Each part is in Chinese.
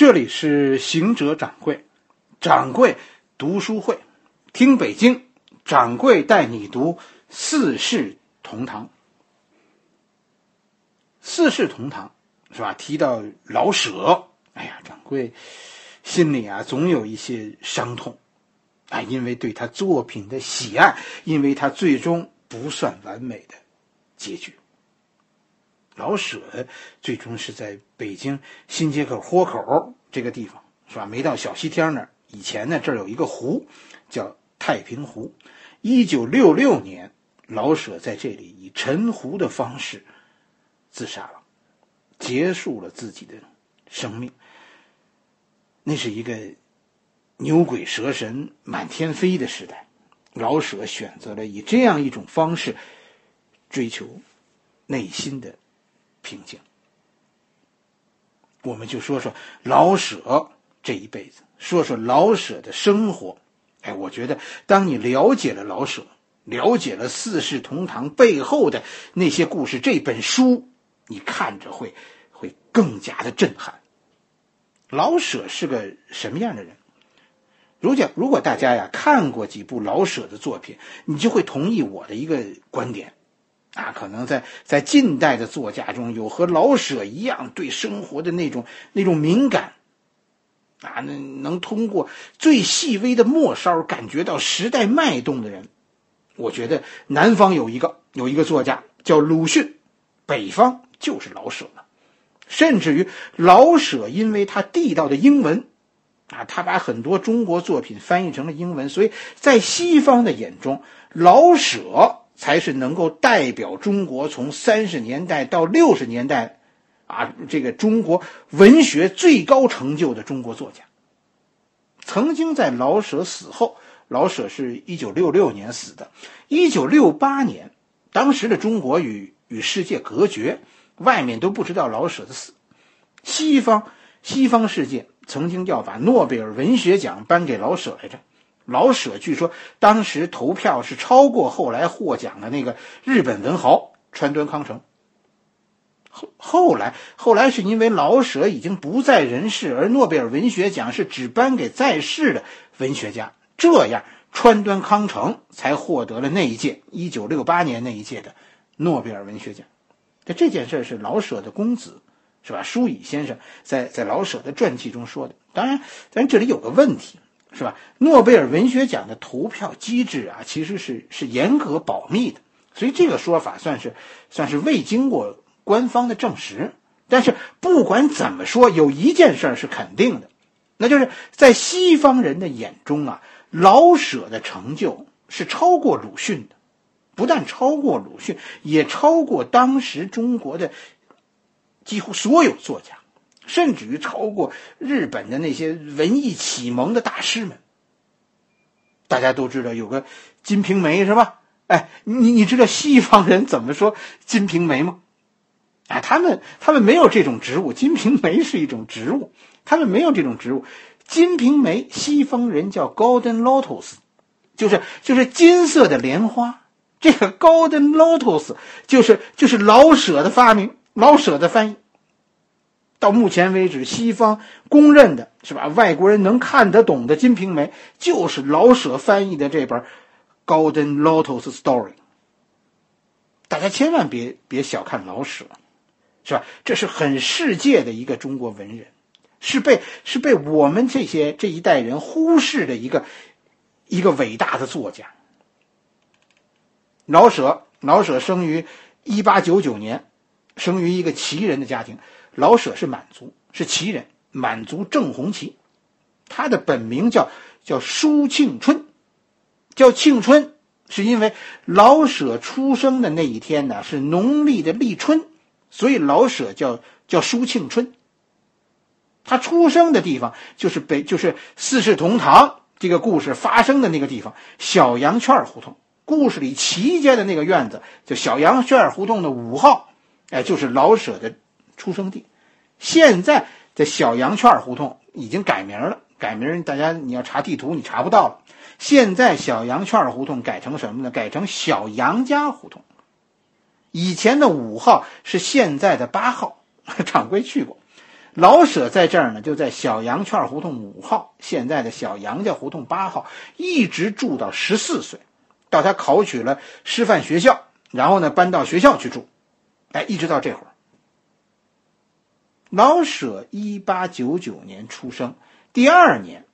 这里是行者掌柜，掌柜读书会，听北京掌柜带你读《四世同堂》。《四世同堂》是吧？提到老舍，哎呀，掌柜心里啊总有一些伤痛啊，因为对他作品的喜爱，因为他最终不算完美的结局。老舍最终是在北京新街口豁口这个地方，是吧？没到小西天那儿。以前呢，这儿有一个湖，叫太平湖。一九六六年，老舍在这里以沉湖的方式自杀了，结束了自己的生命。那是一个牛鬼蛇神满天飞的时代，老舍选择了以这样一种方式追求内心的。平静，我们就说说老舍这一辈子，说说老舍的生活。哎，我觉得当你了解了老舍，了解了《四世同堂》背后的那些故事，这本书你看着会会更加的震撼。老舍是个什么样的人？如果如果大家呀看过几部老舍的作品，你就会同意我的一个观点。啊，可能在在近代的作家中有和老舍一样对生活的那种那种敏感，啊，那能通过最细微的末梢感觉到时代脉动的人，我觉得南方有一个有一个作家叫鲁迅，北方就是老舍了。甚至于老舍因为他地道的英文，啊，他把很多中国作品翻译成了英文，所以在西方的眼中，老舍。才是能够代表中国从三十年代到六十年代，啊，这个中国文学最高成就的中国作家。曾经在老舍死后，老舍是一九六六年死的，一九六八年，当时的中国与与世界隔绝，外面都不知道老舍的死。西方西方世界曾经要把诺贝尔文学奖颁给老舍来着。老舍据说当时投票是超过后来获奖的那个日本文豪川端康成。后后来后来是因为老舍已经不在人世，而诺贝尔文学奖是只颁给在世的文学家，这样川端康成才获得了那一届一九六八年那一届的诺贝尔文学奖。这这件事是老舍的公子，是吧？舒乙先生在在老舍的传记中说的。当然，咱这里有个问题。是吧？诺贝尔文学奖的投票机制啊，其实是是严格保密的，所以这个说法算是算是未经过官方的证实。但是不管怎么说，有一件事是肯定的，那就是在西方人的眼中啊，老舍的成就是超过鲁迅的，不但超过鲁迅，也超过当时中国的几乎所有作家。甚至于超过日本的那些文艺启蒙的大师们。大家都知道有个《金瓶梅》是吧？哎，你你知道西方人怎么说《金瓶梅》吗？哎，他们他们没有这种植物，《金瓶梅》是一种植物，他们没有这种植物，《金瓶梅》西方人叫 Golden Lotus，就是就是金色的莲花。这个 Golden Lotus 就是就是老舍的发明，老舍的翻译。到目前为止，西方公认的是吧？外国人能看得懂的《金瓶梅》，就是老舍翻译的这本《Golden Lotus Story》。大家千万别别小看老舍，是吧？这是很世界的一个中国文人，是被是被我们这些这一代人忽视的一个一个伟大的作家。老舍，老舍生于一八九九年，生于一个旗人的家庭。老舍是满族，是旗人，满族正红旗。他的本名叫叫舒庆春，叫庆春，是因为老舍出生的那一天呢是农历的立春，所以老舍叫叫舒庆春。他出生的地方就是北，就是《四世同堂》这个故事发生的那个地方——小羊圈胡同。故事里齐家的那个院子就小羊圈胡同的五号，哎，就是老舍的。出生地，现在的小羊圈胡同已经改名了。改名，大家你要查地图，你查不到了。现在小羊圈胡同改成什么呢？改成小杨家胡同。以前的五号是现在的八号，掌柜去过。老舍在这儿呢，就在小羊圈胡同五号，现在的小杨家胡同八号，一直住到十四岁，到他考取了师范学校，然后呢搬到学校去住，哎，一直到这会儿。老舍一八九九年出生，第二年，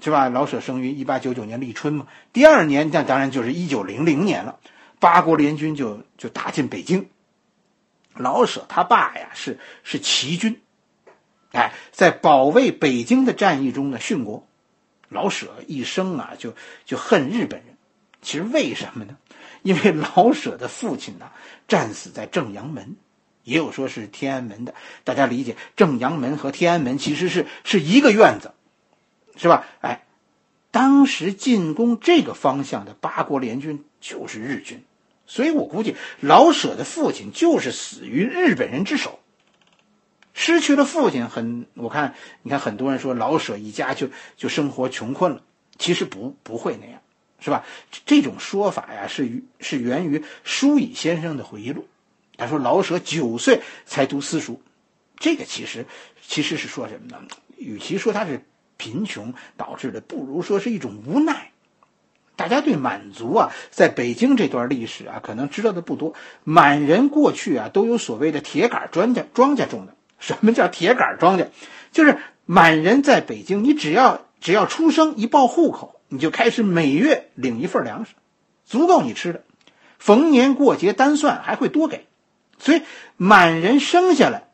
是吧？老舍生于一八九九年立春嘛，第二年那当然就是一九零零年了，八国联军就就打进北京。老舍他爸呀是是齐军。哎，在保卫北京的战役中呢殉国，老舍一生啊就就恨日本人。其实为什么呢？因为老舍的父亲呢战死在正阳门，也有说是天安门的。大家理解，正阳门和天安门其实是是一个院子，是吧？哎，当时进攻这个方向的八国联军就是日军，所以我估计老舍的父亲就是死于日本人之手。失去了父亲，很我看，你看很多人说老舍一家就就生活穷困了，其实不不会那样，是吧？这种说法呀，是是源于舒乙先生的回忆录。他说老舍九岁才读私塾，这个其实其实是说什么呢？与其说他是贫穷导致的，不如说是一种无奈。大家对满族啊，在北京这段历史啊，可能知道的不多。满人过去啊，都有所谓的铁杆庄稼庄稼种的。什么叫铁杆庄稼？就是满人在北京，你只要只要出生一报户口，你就开始每月领一份粮食，足够你吃的。逢年过节单算还会多给，所以满人生下来，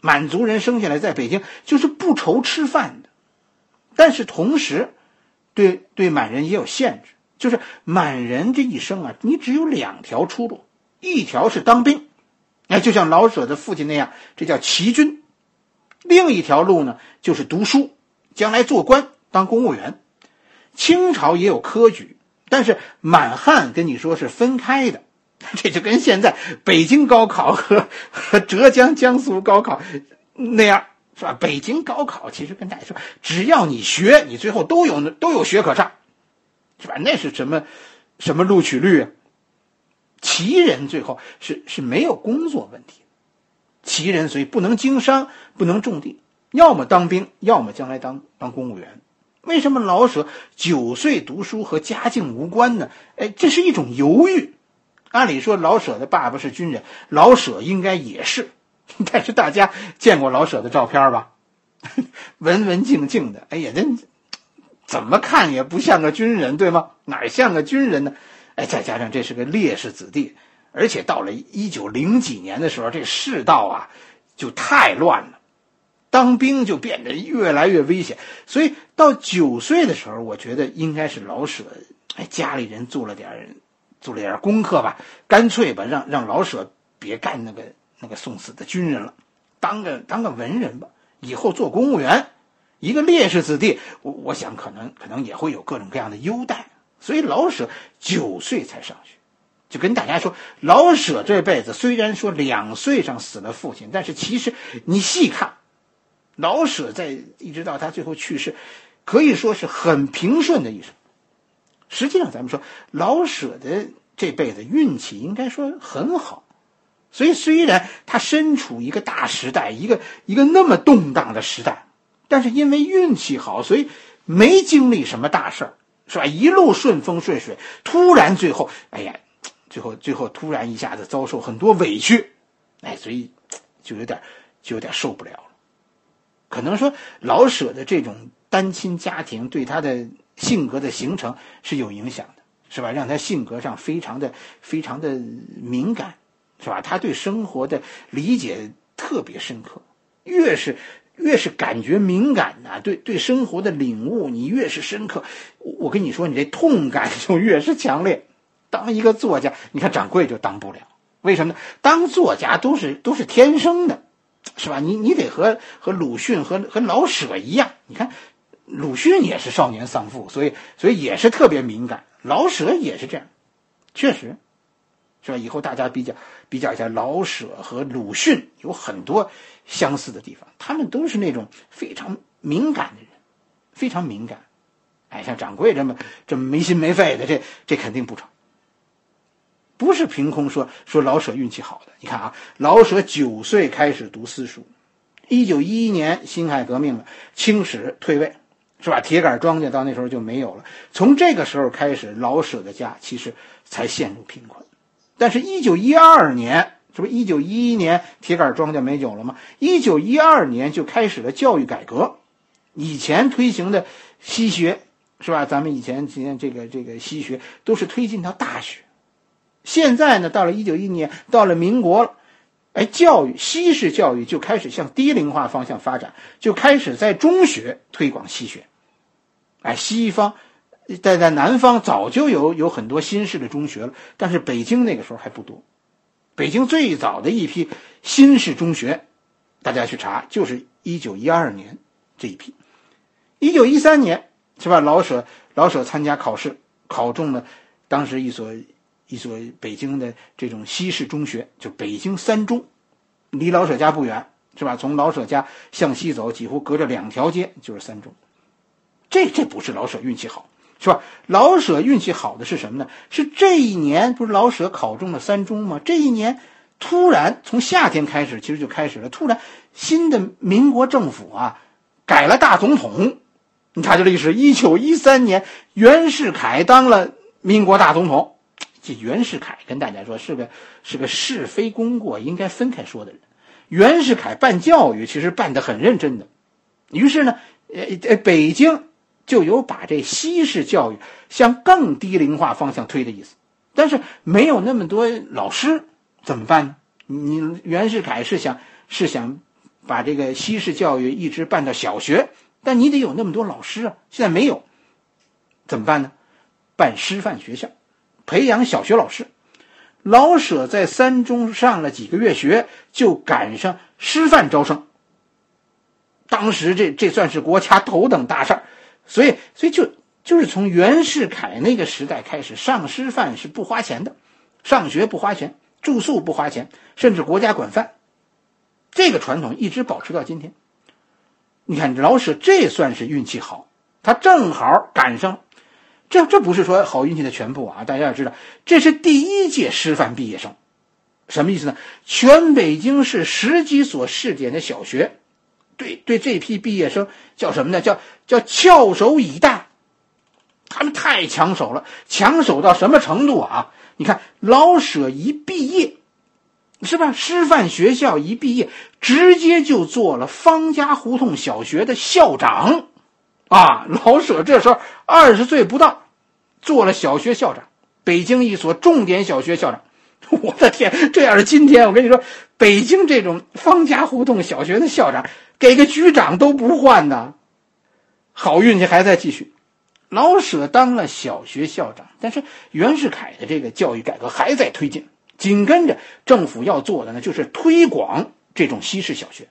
满族人生下来在北京就是不愁吃饭的。但是同时，对对满人也有限制，就是满人这一生啊，你只有两条出路，一条是当兵。哎，就像老舍的父亲那样，这叫齐军。另一条路呢，就是读书，将来做官当公务员。清朝也有科举，但是满汉跟你说是分开的，这就跟现在北京高考和和浙江、江苏高考那样，是吧？北京高考其实跟大家说，只要你学，你最后都有都有学可上，是吧？那是什么什么录取率啊？旗人最后是是没有工作问题，旗人所以不能经商，不能种地，要么当兵，要么将来当当公务员。为什么老舍九岁读书和家境无关呢？哎，这是一种犹豫。按理说，老舍的爸爸是军人，老舍应该也是。但是大家见过老舍的照片吧？文文静静的，哎呀，这怎么看也不像个军人，对吗？哪像个军人呢？哎，再加上这是个烈士子弟，而且到了一九零几年的时候，这世道啊就太乱了，当兵就变得越来越危险。所以到九岁的时候，我觉得应该是老舍，哎，家里人做了点做了点功课吧，干脆吧，让让老舍别干那个那个送死的军人了，当个当个文人吧，以后做公务员。一个烈士子弟，我我想可能可能也会有各种各样的优待。所以老舍九岁才上学，就跟大家说，老舍这辈子虽然说两岁上死了父亲，但是其实你细看，老舍在一直到他最后去世，可以说是很平顺的一生。实际上，咱们说老舍的这辈子运气应该说很好，所以虽然他身处一个大时代，一个一个那么动荡的时代，但是因为运气好，所以没经历什么大事儿。是吧？一路顺风顺水，突然最后，哎呀，最后最后突然一下子遭受很多委屈，哎，所以就有点就有点受不了了。可能说老舍的这种单亲家庭对他的性格的形成是有影响的，是吧？让他性格上非常的非常的敏感，是吧？他对生活的理解特别深刻，越是。越是感觉敏感呐，对对生活的领悟你越是深刻，我跟你说，你这痛感就越是强烈。当一个作家，你看掌柜就当不了，为什么呢？当作家都是都是天生的，是吧？你你得和和鲁迅和和老舍一样，你看鲁迅也是少年丧父，所以所以也是特别敏感，老舍也是这样，确实。是吧？以后大家比较比较一下，老舍和鲁迅有很多相似的地方。他们都是那种非常敏感的人，非常敏感。哎，像掌柜这么这么没心没肺的，这这肯定不成。不是凭空说说老舍运气好的。你看啊，老舍九岁开始读私塾，一九一一年辛亥革命了，清史退位，是吧？铁杆庄稼到那时候就没有了。从这个时候开始，老舍的家其实才陷入贫困。但是，一九一二年，这不一九一一年铁杆庄稼没有了吗？一九一二年就开始了教育改革，以前推行的西学，是吧？咱们以前今天这个这个西学都是推进到大学，现在呢，到了一九一一年，到了民国了。哎，教育西式教育就开始向低龄化方向发展，就开始在中学推广西学。哎，西方在在南方早就有有很多新式的中学了，但是北京那个时候还不多。北京最早的一批新式中学，大家去查，就是一九一二年这一批。一九一三年是吧？老舍老舍参加考试，考中了当时一所。一所北京的这种西式中学，就北京三中，离老舍家不远，是吧？从老舍家向西走，几乎隔着两条街就是三中。这这不是老舍运气好，是吧？老舍运气好的是什么呢？是这一年不是老舍考中了三中吗？这一年突然从夏天开始，其实就开始了。突然新的民国政府啊，改了大总统。你查这历史，一九一三年，袁世凯当了民国大总统。这袁世凯跟大家说是个是个是非功过应该分开说的人。袁世凯办教育其实办得很认真的，于是呢，呃呃，北京就有把这西式教育向更低龄化方向推的意思。但是没有那么多老师怎么办呢？你袁世凯是想是想把这个西式教育一直办到小学，但你得有那么多老师啊，现在没有，怎么办呢？办师范学校。培养小学老师，老舍在三中上了几个月学，就赶上师范招生。当时这这算是国家头等大事儿，所以所以就就是从袁世凯那个时代开始，上师范是不花钱的，上学不花钱，住宿不花钱，甚至国家管饭。这个传统一直保持到今天。你看老舍这算是运气好，他正好赶上。这这不是说好运气的全部啊！大家要知道，这是第一届师范毕业生，什么意思呢？全北京市十几所试点的小学，对对，这批毕业生叫什么呢？叫叫翘首以待。他们太抢手了，抢手到什么程度啊？你看老舍一毕业，是吧？师范学校一毕业，直接就做了方家胡同小学的校长。啊，老舍这时候二十岁不到，做了小学校长，北京一所重点小学校长。我的天，这要是今天，我跟你说，北京这种方家胡同小学的校长，给个局长都不换呢。好运气还在继续，老舍当了小学校长，但是袁世凯的这个教育改革还在推进，紧跟着政府要做的呢，就是推广这种西式小学。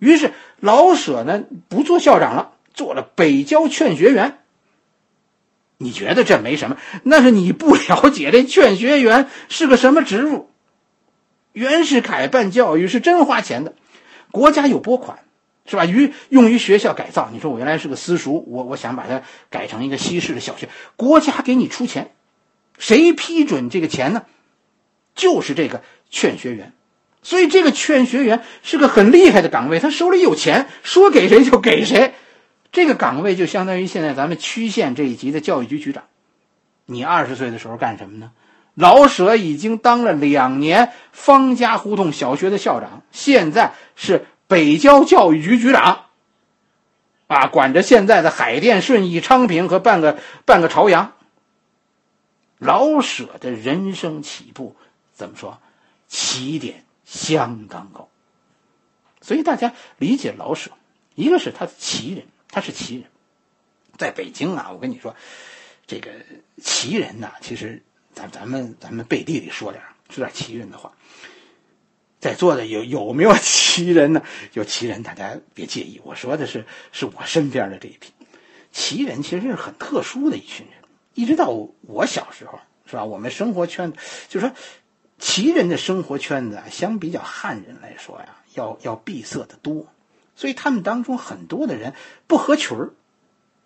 于是老舍呢，不做校长了。做了北郊劝学员，你觉得这没什么？那是你不了解这劝学员是个什么职务。袁世凯办教育是真花钱的，国家有拨款，是吧？于用于学校改造。你说我原来是个私塾，我我想把它改成一个西式的小学，国家给你出钱，谁批准这个钱呢？就是这个劝学员，所以这个劝学员是个很厉害的岗位，他手里有钱，说给谁就给谁。这个岗位就相当于现在咱们区县这一级的教育局局长。你二十岁的时候干什么呢？老舍已经当了两年方家胡同小学的校长，现在是北郊教育局局长，啊，管着现在的海淀、顺义、昌平和半个半个朝阳。老舍的人生起步怎么说？起点相当高，所以大家理解老舍，一个是他的奇人。他是奇人，在北京啊，我跟你说，这个奇人呐，其实咱咱们咱们背地里说点说点奇人的话。在座的有有没有奇人呢？有奇人，大家别介意，我说的是是我身边的这一批奇人，其实是很特殊的一群人。一直到我小时候，是吧？我们生活圈子，就是说，奇人的生活圈子啊，相比较汉人来说呀，要要闭塞的多。所以他们当中很多的人不合群儿，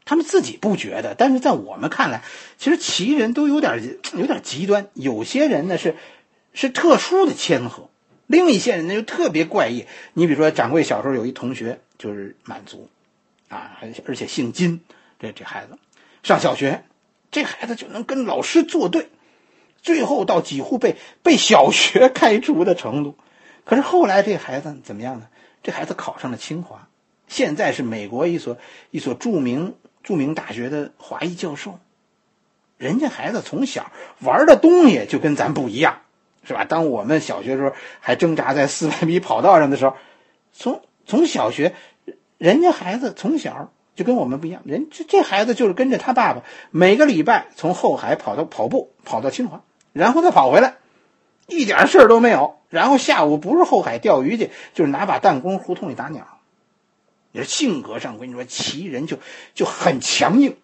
他们自己不觉得，但是在我们看来，其实奇人都有点 有点极端。有些人呢是是特殊的谦和，另一些人呢又特别怪异。你比如说，掌柜小时候有一同学就是满族，啊，而且姓金，这这孩子上小学，这孩子就能跟老师作对，最后到几乎被被小学开除的程度。可是后来这孩子怎么样呢？这孩子考上了清华，现在是美国一所一所著名著名大学的华裔教授。人家孩子从小玩的东西就跟咱不一样，是吧？当我们小学时候还挣扎在四百米跑道上的时候，从从小学，人家孩子从小就跟我们不一样。人这这孩子就是跟着他爸爸，每个礼拜从后海跑到跑步跑到清华，然后再跑回来，一点事儿都没有。然后下午不是后海钓鱼去，就是拿把弹弓胡同里打鸟。你说性格上，我跟你说，齐人就就很强硬。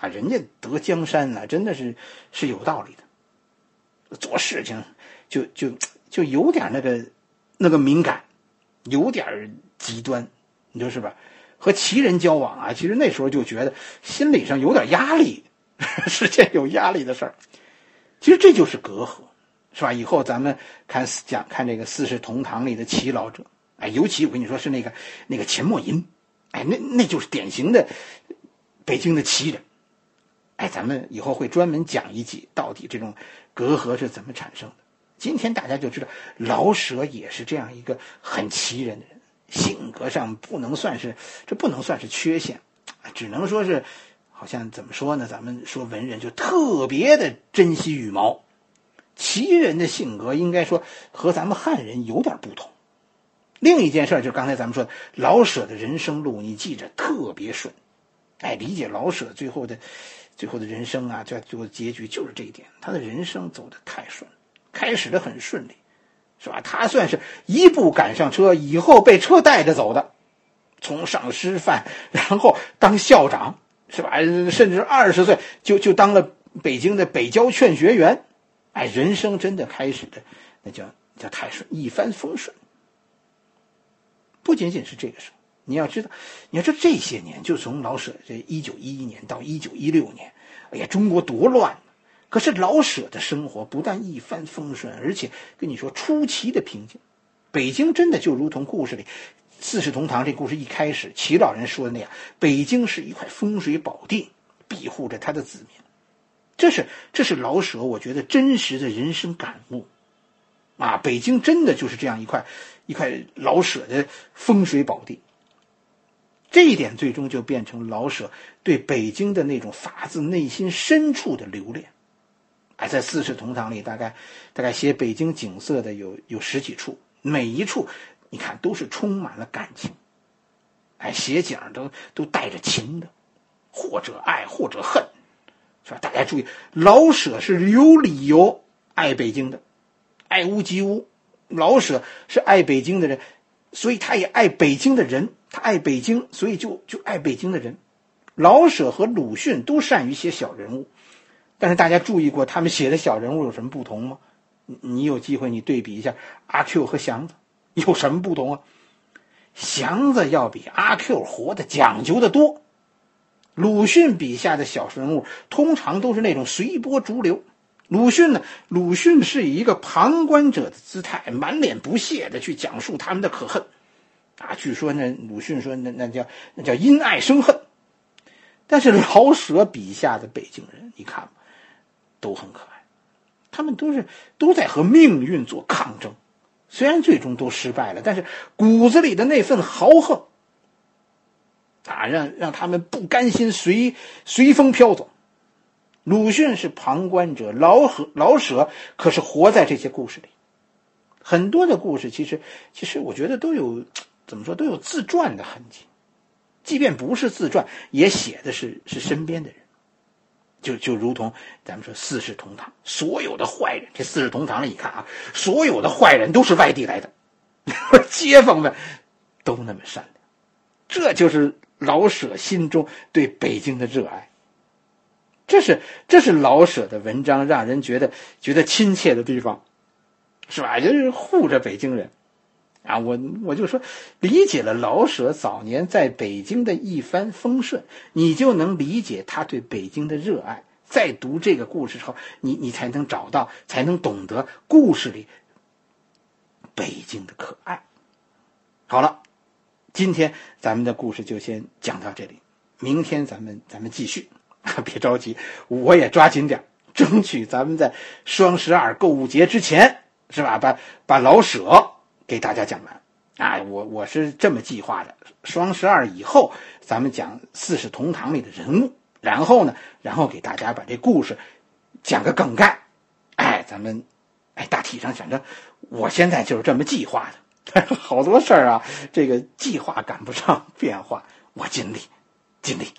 啊，人家得江山呢，真的是是有道理的。做事情就就就有点那个那个敏感，有点极端，你说是吧？和齐人交往啊，其实那时候就觉得心理上有点压力，是件有压力的事儿。其实这就是隔阂，是吧？以后咱们看讲看这个《四世同堂》里的齐老者，哎，尤其我跟你说是那个那个钱默吟，哎，那那就是典型的北京的奇人。哎，咱们以后会专门讲一集，到底这种隔阂是怎么产生的。今天大家就知道，老舍也是这样一个很奇人的人，性格上不能算是，这不能算是缺陷，只能说是，好像怎么说呢？咱们说文人就特别的珍惜羽毛，齐人的性格应该说和咱们汉人有点不同。另一件事就是刚才咱们说的老舍的人生路，你记着特别顺。哎，理解老舍最后的。最后的人生啊，最最后结局就是这一点。他的人生走得太顺，开始的很顺利，是吧？他算是一步赶上车，以后被车带着走的。从上师范，然后当校长，是吧？甚至二十岁就就当了北京的北郊劝学员。哎，人生真的开始的那叫叫太顺，一帆风顺。不仅仅是这个时候。你要知道，你要说这些年，就从老舍这一九一一年到一九一六年，哎呀，中国多乱！可是老舍的生活不但一帆风顺，而且跟你说出奇的平静。北京真的就如同故事里《四世同堂》这故事一开始齐老人说的那样，北京是一块风水宝地，庇护着他的子民。这是这是老舍，我觉得真实的人生感悟。啊，北京真的就是这样一块一块老舍的风水宝地。这一点最终就变成老舍对北京的那种发自内心深处的留恋。哎，在《四世同堂》里，大概大概写北京景色的有有十几处，每一处你看都是充满了感情。哎，写景都都带着情的，或者爱，或者恨，是吧？大家注意，老舍是有理由爱北京的，爱屋及乌。老舍是爱北京的人，所以他也爱北京的人。他爱北京，所以就就爱北京的人。老舍和鲁迅都善于写小人物，但是大家注意过他们写的小人物有什么不同吗？你你有机会你对比一下阿 Q 和祥子有什么不同啊？祥子要比阿 Q 活得讲究的多。鲁迅笔下的小人物通常都是那种随波逐流。鲁迅呢？鲁迅是以一个旁观者的姿态，满脸不屑的去讲述他们的可恨。啊，据说那鲁迅说那那叫那叫因爱生恨，但是老舍笔下的北京人，你看，都很可爱，他们都是都在和命运做抗争，虽然最终都失败了，但是骨子里的那份豪横，啊，让让他们不甘心随随风飘走。鲁迅是旁观者，老舍老舍可是活在这些故事里，很多的故事其实其实我觉得都有。怎么说都有自传的痕迹，即便不是自传，也写的是是身边的人，就就如同咱们说四世同堂，所有的坏人，这四世同堂里，你看啊，所有的坏人都是外地来的，街坊们都那么善良，这就是老舍心中对北京的热爱，这是这是老舍的文章让人觉得觉得亲切的地方，是吧？就是护着北京人。啊，我我就说，理解了老舍早年在北京的一帆风顺，你就能理解他对北京的热爱。在读这个故事时候，你你才能找到，才能懂得故事里北京的可爱。好了，今天咱们的故事就先讲到这里，明天咱们咱们继续。别着急，我也抓紧点，争取咱们在双十二购物节之前，是吧？把把老舍给大家讲完。啊，我我是这么计划的，双十二以后咱们讲《四世同堂》里的人物，然后呢，然后给大家把这故事讲个梗概。哎，咱们哎大体上反正我现在就是这么计划的。好多事儿啊，这个计划赶不上变化，我尽力尽力。